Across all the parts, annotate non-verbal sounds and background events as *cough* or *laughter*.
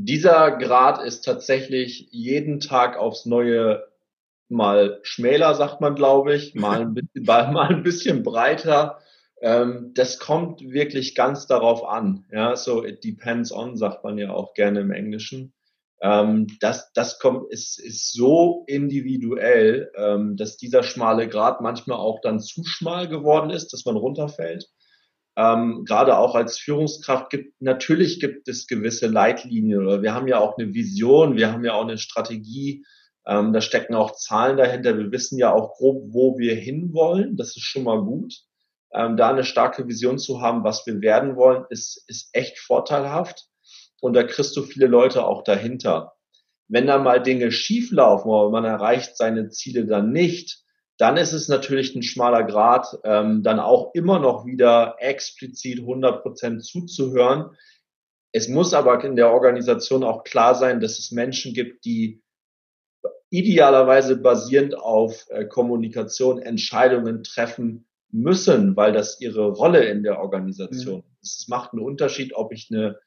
Dieser Grad ist tatsächlich jeden Tag aufs Neue mal schmäler, sagt man, glaube ich, mal ein bisschen, *laughs* mal ein bisschen breiter. Ähm, das kommt wirklich ganz darauf an. Ja, so it depends on, sagt man ja auch gerne im Englischen. Ähm, das, das kommt, ist, ist so individuell, ähm, dass dieser schmale Grad manchmal auch dann zu schmal geworden ist, dass man runterfällt. Ähm, gerade auch als Führungskraft gibt, natürlich gibt es gewisse Leitlinien oder wir haben ja auch eine Vision, wir haben ja auch eine Strategie, ähm, da stecken auch Zahlen dahinter. Wir wissen ja auch grob, wo wir hinwollen. Das ist schon mal gut. Ähm, da eine starke Vision zu haben, was wir werden wollen, ist, ist echt vorteilhaft. Und da kriegst du viele Leute auch dahinter. Wenn da mal Dinge schief laufen oder man erreicht seine Ziele dann nicht, dann ist es natürlich ein schmaler Grad, ähm, dann auch immer noch wieder explizit 100 Prozent zuzuhören. Es muss aber in der Organisation auch klar sein, dass es Menschen gibt, die idealerweise basierend auf äh, Kommunikation Entscheidungen treffen müssen, weil das ihre Rolle in der Organisation mhm. ist. Es macht einen Unterschied, ob ich eine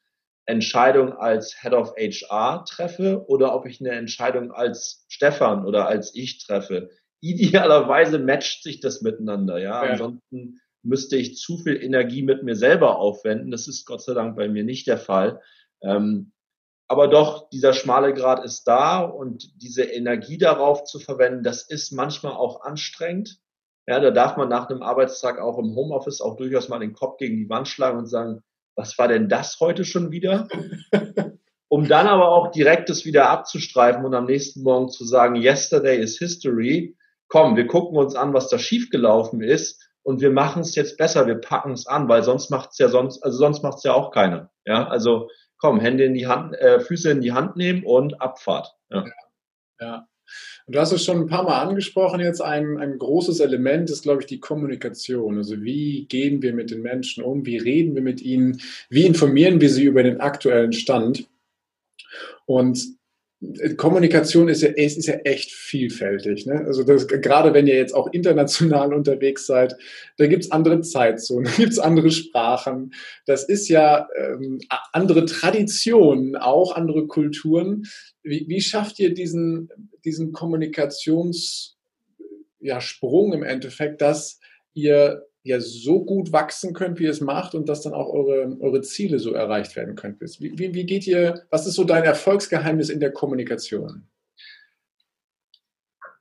Entscheidung als Head of HR treffe oder ob ich eine Entscheidung als Stefan oder als ich treffe. Idealerweise matcht sich das miteinander, ja. ja. Ansonsten müsste ich zu viel Energie mit mir selber aufwenden. Das ist Gott sei Dank bei mir nicht der Fall. Ähm, aber doch, dieser schmale Grad ist da und diese Energie darauf zu verwenden, das ist manchmal auch anstrengend. Ja, da darf man nach einem Arbeitstag auch im Homeoffice auch durchaus mal den Kopf gegen die Wand schlagen und sagen, was war denn das heute schon wieder? *laughs* um dann aber auch direkt das wieder abzustreifen und am nächsten Morgen zu sagen, yesterday is history. Komm, wir gucken uns an, was da schiefgelaufen ist und wir machen es jetzt besser, wir packen es an, weil sonst macht es ja sonst, also sonst macht es ja auch keiner. Ja, also komm, Hände in die Hand, äh, Füße in die Hand nehmen und Abfahrt. Ja. ja. Und du hast es schon ein paar Mal angesprochen, jetzt ein, ein großes Element ist, glaube ich, die Kommunikation. Also wie gehen wir mit den Menschen um, wie reden wir mit ihnen, wie informieren wir sie über den aktuellen Stand. Und Kommunikation ist ja, ist ja echt vielfältig. Ne? Also das, gerade wenn ihr jetzt auch international *laughs* unterwegs seid, da gibt's andere Zeitzonen, *laughs* gibt's andere Sprachen. Das ist ja ähm, andere Traditionen, auch andere Kulturen. Wie, wie schafft ihr diesen, diesen Kommunikationssprung ja, im Endeffekt, dass ihr ja so gut wachsen könnt, wie ihr es macht und dass dann auch eure, eure Ziele so erreicht werden können. Wie, wie, wie geht ihr, was ist so dein Erfolgsgeheimnis in der Kommunikation?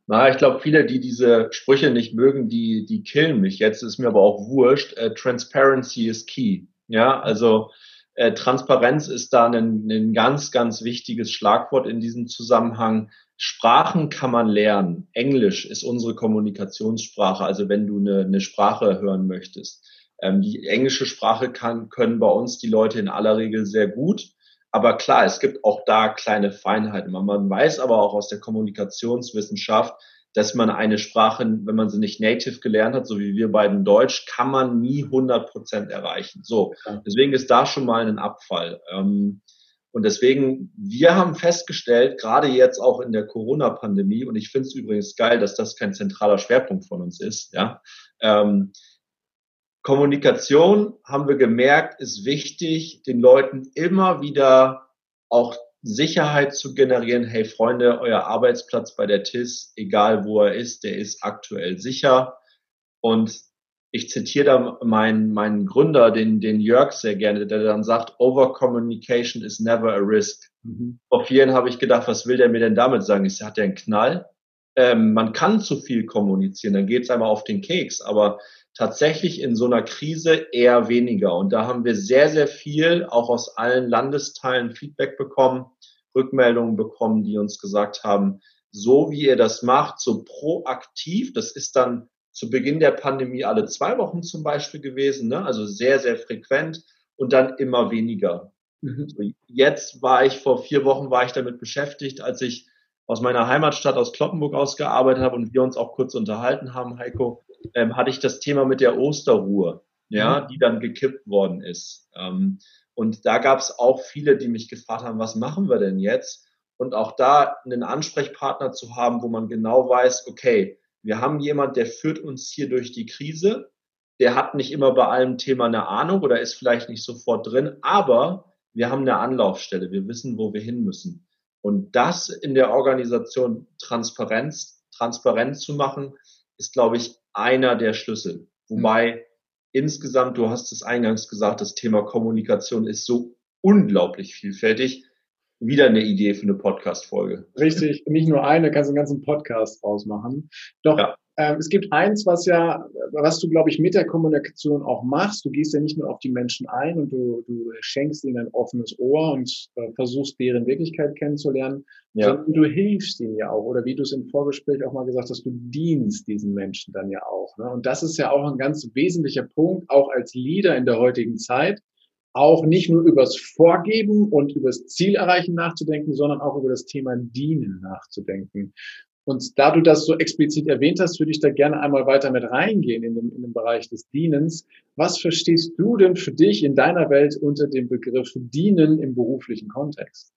Na, ich glaube, viele, die diese Sprüche nicht mögen, die, die killen mich jetzt, ist mir aber auch wurscht. Äh, Transparency is key. Ja, also äh, Transparenz ist da ein, ein ganz, ganz wichtiges Schlagwort in diesem Zusammenhang. Sprachen kann man lernen. Englisch ist unsere Kommunikationssprache. Also wenn du eine, eine Sprache hören möchtest. Ähm, die englische Sprache kann, können bei uns die Leute in aller Regel sehr gut. Aber klar, es gibt auch da kleine Feinheiten. Man weiß aber auch aus der Kommunikationswissenschaft, dass man eine Sprache, wenn man sie nicht native gelernt hat, so wie wir beiden Deutsch, kann man nie 100 Prozent erreichen. So, deswegen ist da schon mal ein Abfall. Ähm, und deswegen, wir haben festgestellt, gerade jetzt auch in der Corona-Pandemie, und ich finde es übrigens geil, dass das kein zentraler Schwerpunkt von uns ist, ja. Ähm, Kommunikation haben wir gemerkt, ist wichtig, den Leuten immer wieder auch Sicherheit zu generieren. Hey Freunde, euer Arbeitsplatz bei der TIS, egal wo er ist, der ist aktuell sicher. Und ich zitiere da meinen, meinen Gründer, den, den Jörg sehr gerne, der dann sagt, Overcommunication is never a risk. Mhm. Vor vielen habe ich gedacht, was will der mir denn damit sagen? Ich hat der einen Knall? Ähm, man kann zu viel kommunizieren, dann geht es einmal auf den Keks, aber tatsächlich in so einer Krise eher weniger. Und da haben wir sehr, sehr viel, auch aus allen Landesteilen Feedback bekommen, Rückmeldungen bekommen, die uns gesagt haben, so wie ihr das macht, so proaktiv, das ist dann zu Beginn der Pandemie alle zwei Wochen zum Beispiel gewesen, ne? also sehr, sehr frequent und dann immer weniger. Mhm. Jetzt war ich vor vier Wochen war ich damit beschäftigt, als ich aus meiner Heimatstadt aus Kloppenburg ausgearbeitet habe und wir uns auch kurz unterhalten haben, Heiko, ähm, hatte ich das Thema mit der Osterruhe, ja, mhm. die dann gekippt worden ist. Ähm, und da gab es auch viele, die mich gefragt haben, was machen wir denn jetzt? Und auch da einen Ansprechpartner zu haben, wo man genau weiß, okay, wir haben jemand, der führt uns hier durch die Krise. Der hat nicht immer bei allem Thema eine Ahnung oder ist vielleicht nicht sofort drin, aber wir haben eine Anlaufstelle, wir wissen, wo wir hin müssen. Und das in der Organisation Transparenz, transparent zu machen, ist, glaube ich, einer der Schlüssel. Wobei mhm. insgesamt, du hast es eingangs gesagt, das Thema Kommunikation ist so unglaublich vielfältig. Wieder eine Idee für eine Podcast-Folge. Richtig, nicht nur eine, kannst du einen ganzen Podcast rausmachen. Doch ja. Ähm, es gibt eins, was ja, was du, glaube ich, mit der Kommunikation auch machst. Du gehst ja nicht nur auf die Menschen ein und du, du schenkst ihnen ein offenes Ohr und äh, versuchst, deren Wirklichkeit kennenzulernen, ja. sondern du hilfst ihnen ja auch. Oder wie du es im Vorgespräch auch mal gesagt hast, du dienst diesen Menschen dann ja auch. Ne? Und das ist ja auch ein ganz wesentlicher Punkt, auch als Leader in der heutigen Zeit, auch nicht nur übers Vorgeben und übers Ziel erreichen nachzudenken, sondern auch über das Thema Dienen nachzudenken. Und da du das so explizit erwähnt hast, würde ich da gerne einmal weiter mit reingehen in den, in den Bereich des Dienens. Was verstehst du denn für dich in deiner Welt unter dem Begriff Dienen im beruflichen Kontext?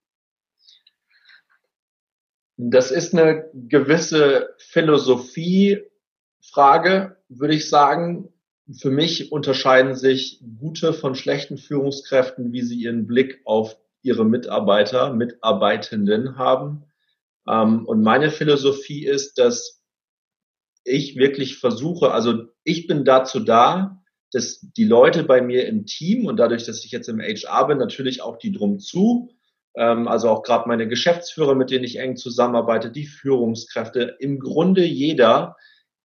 Das ist eine gewisse Philosophiefrage, würde ich sagen. Für mich unterscheiden sich gute von schlechten Führungskräften, wie sie ihren Blick auf ihre Mitarbeiter, Mitarbeitenden haben ähm, und meine Philosophie ist, dass ich wirklich versuche, also ich bin dazu da, dass die Leute bei mir im Team und dadurch, dass ich jetzt im HR bin, natürlich auch die drum zu, ähm, also auch gerade meine Geschäftsführer, mit denen ich eng zusammenarbeite, die Führungskräfte, im Grunde jeder,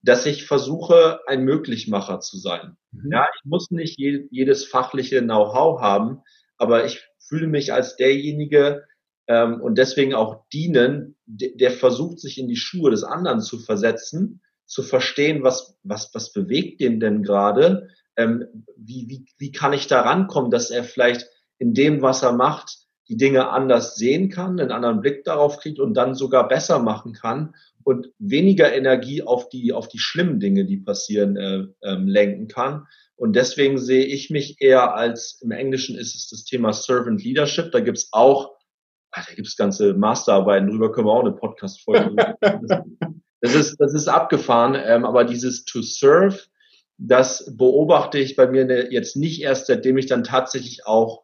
dass ich versuche, ein Möglichmacher zu sein. Mhm. Ja, ich muss nicht jedes fachliche Know-how haben, aber ich fühle mich als derjenige, ähm, und deswegen auch dienen, der versucht, sich in die Schuhe des anderen zu versetzen, zu verstehen, was, was, was bewegt den denn gerade, ähm, wie, wie, wie kann ich da rankommen, dass er vielleicht in dem, was er macht, die Dinge anders sehen kann, einen anderen Blick darauf kriegt und dann sogar besser machen kann und weniger Energie auf die, auf die schlimmen Dinge, die passieren, äh, ähm, lenken kann. Und deswegen sehe ich mich eher als, im Englischen ist es das Thema Servant Leadership. Da gibt's auch ah, da gibt es ganze Masterarbeiten drüber, können wir auch eine Podcast-Folge Das ist, das ist abgefahren, ähm, aber dieses to serve, das beobachte ich bei mir ne, jetzt nicht erst, seitdem ich dann tatsächlich auch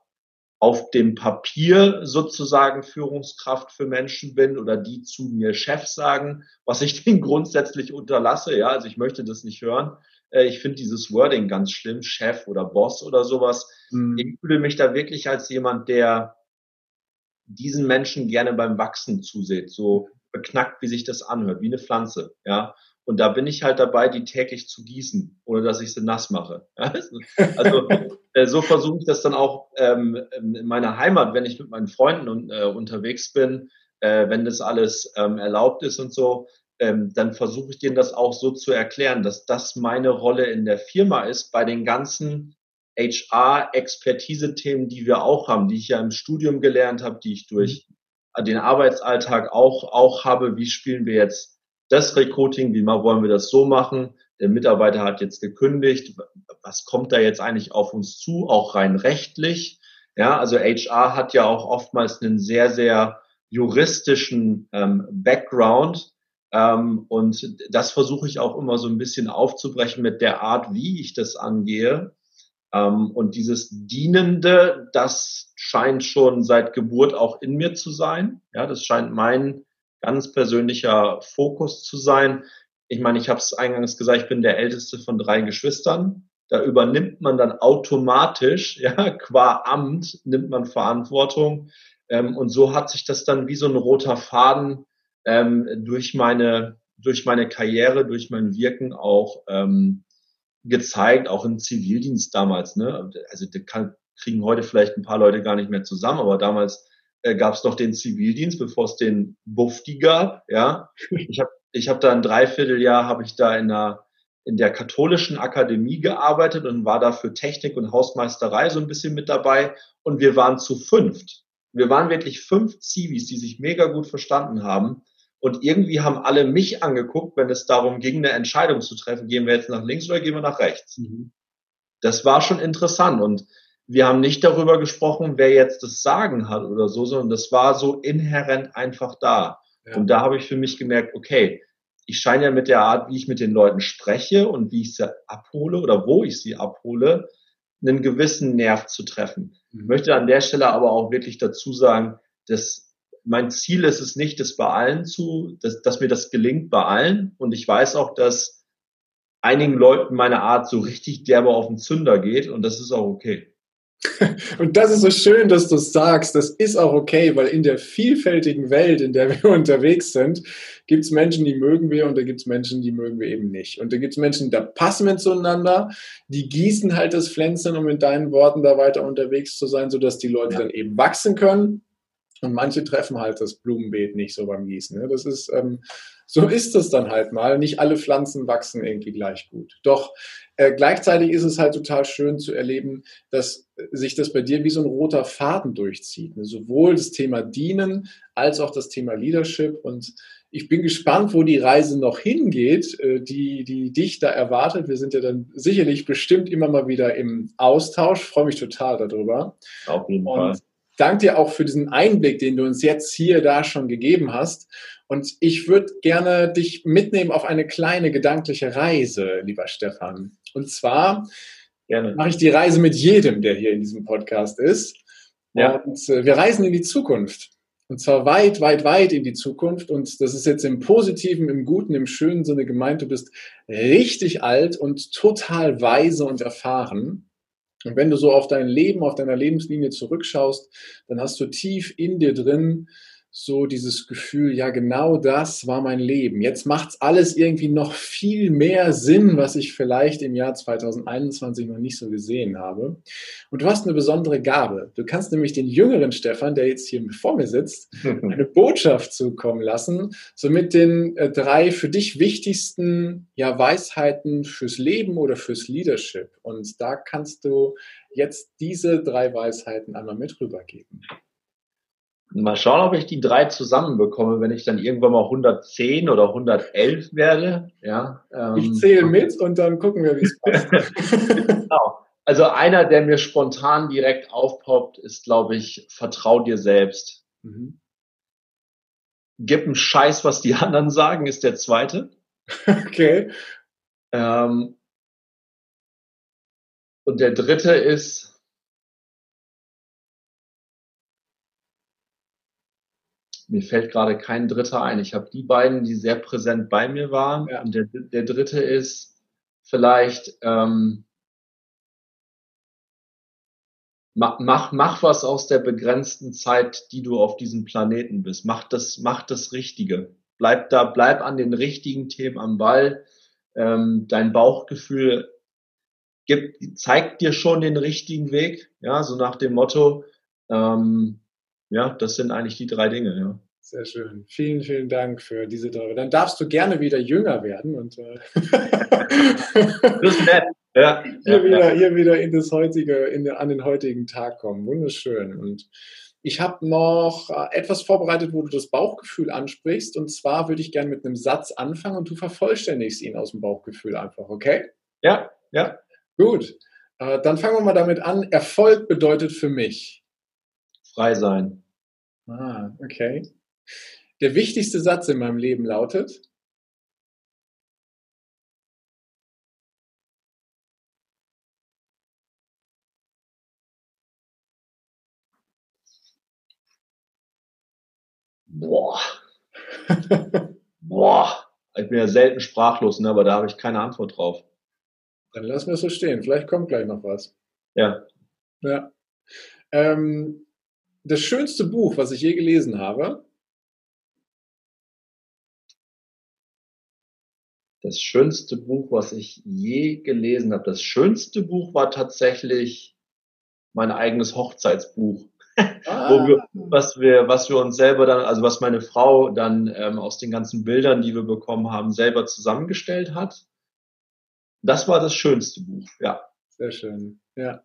auf dem Papier sozusagen Führungskraft für Menschen bin oder die zu mir Chef sagen, was ich *laughs* denen grundsätzlich unterlasse. Ja, also ich möchte das nicht hören. Äh, ich finde dieses Wording ganz schlimm, Chef oder Boss oder sowas. Mhm. Ich fühle mich da wirklich als jemand, der diesen Menschen gerne beim Wachsen zuseht, so beknackt, wie sich das anhört, wie eine Pflanze, ja. Und da bin ich halt dabei, die täglich zu gießen, ohne dass ich sie nass mache. *laughs* Also äh, so versuche ich das dann auch ähm, in meiner Heimat, wenn ich mit meinen Freunden und, äh, unterwegs bin, äh, wenn das alles ähm, erlaubt ist und so, ähm, dann versuche ich denen das auch so zu erklären, dass das meine Rolle in der Firma ist, bei den ganzen HR-Expertise-Themen, die wir auch haben, die ich ja im Studium gelernt habe, die ich durch den Arbeitsalltag auch, auch habe. Wie spielen wir jetzt das Recruiting? Wie mal wollen wir das so machen? Der Mitarbeiter hat jetzt gekündigt. Was kommt da jetzt eigentlich auf uns zu? Auch rein rechtlich. Ja, also HR hat ja auch oftmals einen sehr, sehr juristischen ähm, Background. Ähm, und das versuche ich auch immer so ein bisschen aufzubrechen mit der Art, wie ich das angehe. Ähm, und dieses Dienende, das scheint schon seit Geburt auch in mir zu sein. Ja, das scheint mein ganz persönlicher Fokus zu sein. Ich meine, ich habe es eingangs gesagt, ich bin der älteste von drei Geschwistern. Da übernimmt man dann automatisch, *laughs* ja, qua Amt nimmt man Verantwortung. Ähm, und so hat sich das dann wie so ein roter Faden ähm, durch meine durch meine Karriere, durch mein Wirken auch ähm, gezeigt, auch im Zivildienst damals. Ne? Also kann, kriegen heute vielleicht ein paar Leute gar nicht mehr zusammen, aber damals äh, gab es noch den Zivildienst, bevor es den Bufti gab. Ja, ich habe ich hab da ein Dreivierteljahr habe ich da in der in der katholischen Akademie gearbeitet und war da für Technik und Hausmeisterei so ein bisschen mit dabei. Und wir waren zu fünft. Wir waren wirklich fünf Zivis, die sich mega gut verstanden haben. Und irgendwie haben alle mich angeguckt, wenn es darum ging, eine Entscheidung zu treffen, gehen wir jetzt nach links oder gehen wir nach rechts. Mhm. Das war schon interessant. Und wir haben nicht darüber gesprochen, wer jetzt das Sagen hat oder so, sondern das war so inhärent einfach da. Ja. Und da habe ich für mich gemerkt, okay, ich scheine ja mit der Art, wie ich mit den Leuten spreche und wie ich sie abhole oder wo ich sie abhole, einen gewissen Nerv zu treffen. Mhm. Möchte an der Stelle aber auch wirklich dazu sagen, dass mein Ziel ist es nicht, das bei allen zu, dass, dass mir das gelingt bei allen. Und ich weiß auch, dass einigen Leuten meine Art so richtig derbe auf den Zünder geht und das ist auch okay. *laughs* Und das ist so schön, dass du es sagst. Das ist auch okay, weil in der vielfältigen Welt, in der *laughs* wir unterwegs sind, gibt es Menschen, die mögen wir und da gibt es Menschen, die mögen wir eben nicht. Und da gibt es Menschen, da passen wir zueinander, die gießen halt das Pflänzchen, um in deinen Worten da weiter unterwegs zu sein, sodass die Leute ja. dann eben wachsen können. Und manche treffen halt das Blumenbeet nicht so beim Gießen. Ne? Das ist, ähm, so ist es dann halt mal. Nicht alle Pflanzen wachsen irgendwie gleich gut. Doch äh, gleichzeitig ist es halt total schön zu erleben, dass sich das bei dir wie so ein roter Faden durchzieht. Ne? Sowohl das Thema Dienen als auch das Thema Leadership. Und ich bin gespannt, wo die Reise noch hingeht, äh, die, die dich da erwartet. Wir sind ja dann sicherlich bestimmt immer mal wieder im Austausch. Ich freue mich total darüber. Auf jeden Und Fall. Danke dir auch für diesen Einblick, den du uns jetzt hier da schon gegeben hast. Und ich würde gerne dich mitnehmen auf eine kleine gedankliche Reise, lieber Stefan. Und zwar gerne. mache ich die Reise mit jedem, der hier in diesem Podcast ist. Ja. Und äh, wir reisen in die Zukunft. Und zwar weit, weit, weit in die Zukunft. Und das ist jetzt im positiven, im guten, im schönen Sinne gemeint. Du bist richtig alt und total weise und erfahren. Und wenn du so auf dein Leben, auf deiner Lebenslinie zurückschaust, dann hast du tief in dir drin so dieses Gefühl, ja, genau das war mein Leben. Jetzt macht's alles irgendwie noch viel mehr Sinn, was ich vielleicht im Jahr 2021 noch nicht so gesehen habe. Und du hast eine besondere Gabe. Du kannst nämlich den jüngeren Stefan, der jetzt hier vor mir sitzt, *laughs* eine Botschaft zukommen lassen, so mit den äh, drei für dich wichtigsten ja, Weisheiten fürs Leben oder fürs Leadership. Und da kannst du jetzt diese drei Weisheiten einmal mit rübergeben. Mal schauen, ob ich die drei zusammenbekomme, wenn ich dann irgendwann mal 110 oder 111 werde. Ja, ähm, ich zähle mit und dann gucken wir, wie es passt. *laughs* *laughs* genau. Also einer, der mir spontan direkt aufpoppt, ist, glaube ich, vertrau dir selbst. Mhm. Gib einen Scheiß, was die *laughs* anderen sagen, ist der zweite. Okay. Ähm, und der dritte ist, mir fällt gerade kein dritter ein. Ich habe die beiden, die sehr präsent bei mir waren. Ja. Und der, der dritte ist vielleicht, ähm, mach, mach, mach was aus der begrenzten Zeit, die du auf diesem Planeten bist. Mach das, mach das Richtige. Bleib da, bleib an den richtigen Themen am Ball. Ähm, dein Bauchgefühl gibt, zeigt dir schon den richtigen Weg. Ja, so nach dem Motto, ähm, ja, das sind eigentlich die drei Dinge, ja. Sehr schön. Vielen, vielen Dank für diese drei. Dann darfst du gerne wieder jünger werden und äh *laughs* das ist nett. Ja, hier, ja, wieder, ja. hier wieder in das heutige, in, an den heutigen Tag kommen. Wunderschön. Und ich habe noch äh, etwas vorbereitet, wo du das Bauchgefühl ansprichst. Und zwar würde ich gerne mit einem Satz anfangen und du vervollständigst ihn aus dem Bauchgefühl einfach, okay? Ja, ja. Gut. Äh, dann fangen wir mal damit an. Erfolg bedeutet für mich. Frei sein. Ah, okay. Der wichtigste Satz in meinem Leben lautet, Boah. Boah. Ich bin ja selten sprachlos, ne, aber da habe ich keine Antwort drauf. Dann lassen wir es so stehen. Vielleicht kommt gleich noch was. Ja. Ja. Ähm, das schönste Buch, was ich je gelesen habe? Das schönste Buch, was ich je gelesen habe. Das schönste Buch war tatsächlich mein eigenes Hochzeitsbuch. *laughs* Ah. Wo wir, was wir, was wir uns selber dann, also was meine Frau dann ähm, aus den ganzen Bildern, die wir bekommen haben, selber zusammengestellt hat. Das war das schönste Buch, ja. Sehr schön, ja.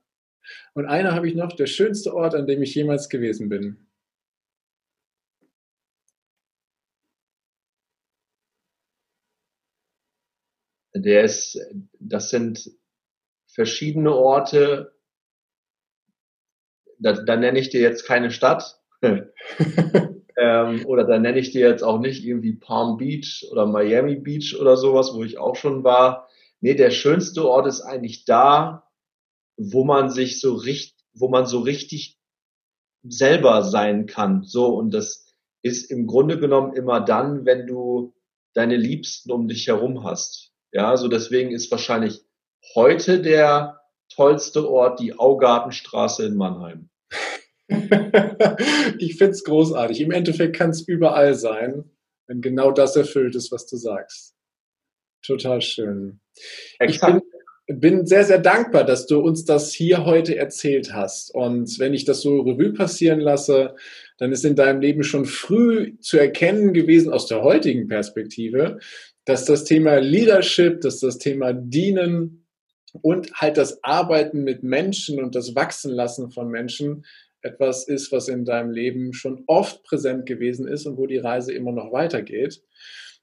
Und einer habe ich noch, der schönste Ort, an dem ich jemals gewesen bin. Der ist, das sind verschiedene Orte. Da, da nenne ich dir jetzt keine Stadt. *laughs* ähm, oder da nenne ich dir jetzt auch nicht irgendwie Palm Beach oder Miami Beach oder sowas, wo ich auch schon war. Nee, der schönste Ort ist eigentlich da, wo man sich so richtig, wo man so richtig selber sein kann. So, und das ist im Grunde genommen immer dann, wenn du deine Liebsten um dich herum hast. Ja, so deswegen ist wahrscheinlich heute der tollste Ort die Augartenstraße in Mannheim. *laughs* ich finde es großartig. Im Endeffekt kann es überall sein, wenn genau das erfüllt ist, was du sagst. Total schön. Exakt. Ich bin bin sehr, sehr dankbar, dass du uns das hier heute erzählt hast. Und wenn ich das so Revue passieren lasse, dann ist in deinem Leben schon früh zu erkennen gewesen aus der heutigen Perspektive, dass das Thema Leadership, dass das Thema Dienen und halt das Arbeiten mit Menschen und das Wachsenlassen von Menschen etwas ist, was in deinem Leben schon oft präsent gewesen ist und wo die Reise immer noch weitergeht.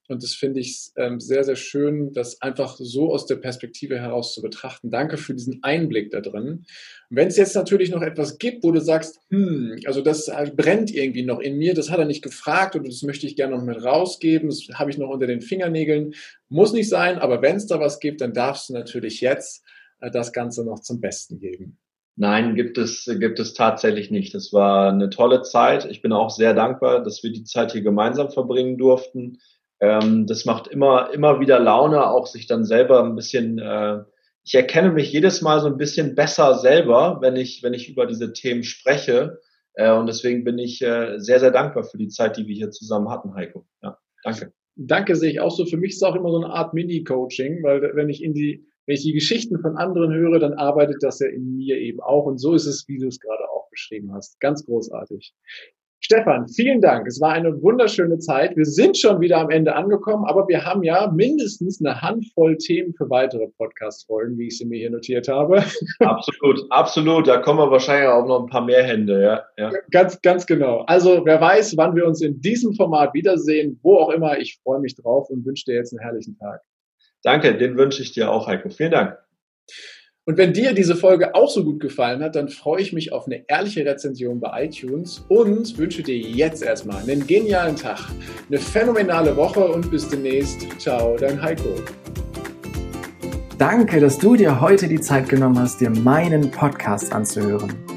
Und das finde ich ähm, sehr, sehr schön, das einfach so aus der Perspektive heraus zu betrachten. Danke für diesen Einblick da drin. Wenn es jetzt natürlich noch etwas gibt, wo du sagst, hm, also das äh, brennt irgendwie noch in mir, das hat er nicht gefragt und das möchte ich gerne noch mit rausgeben, das habe ich noch unter den Fingernägeln, muss nicht sein, aber wenn es da was gibt, dann darfst du natürlich jetzt äh, das Ganze noch zum Besten geben. Nein, gibt es, gibt es tatsächlich nicht. Es war eine tolle Zeit. Ich bin auch sehr dankbar, dass wir die Zeit hier gemeinsam verbringen durften. Ähm, das macht immer, immer wieder Laune, auch sich dann selber ein bisschen, äh, ich erkenne mich jedes Mal so ein bisschen besser selber, wenn ich, wenn ich über diese Themen spreche. Äh, und deswegen bin ich äh, sehr, sehr dankbar für die Zeit, die wir hier zusammen hatten, Heiko. Ja, danke. Danke sehe ich auch so. Für mich ist es auch immer so eine Art Mini-Coaching, weil wenn ich in die, wenn ich die Geschichten von anderen höre, dann arbeitet das ja in mir eben auch. Und so ist es, wie du es gerade auch beschrieben hast. Ganz großartig. Stefan, vielen Dank. Es war eine wunderschöne Zeit. Wir sind schon wieder am Ende angekommen, aber wir haben ja mindestens eine Handvoll Themen für weitere Podcast-Folgen, wie ich sie mir hier notiert habe. Absolut, absolut. Da kommen wir wahrscheinlich auch noch ein paar mehr Hände, ja. ja. Ganz, ganz genau. Also wer weiß, wann wir uns in diesem Format wiedersehen, wo auch immer. Ich freue mich drauf und wünsche dir jetzt einen herrlichen Tag. Danke, den wünsche ich dir auch, Heiko. Vielen Dank. Und wenn dir diese Folge auch so gut gefallen hat, dann freue ich mich auf eine ehrliche Rezension bei iTunes und wünsche dir jetzt erstmal einen genialen Tag, eine phänomenale Woche und bis demnächst. Ciao, dein Heiko. Danke, dass du dir heute die Zeit genommen hast, dir meinen Podcast anzuhören.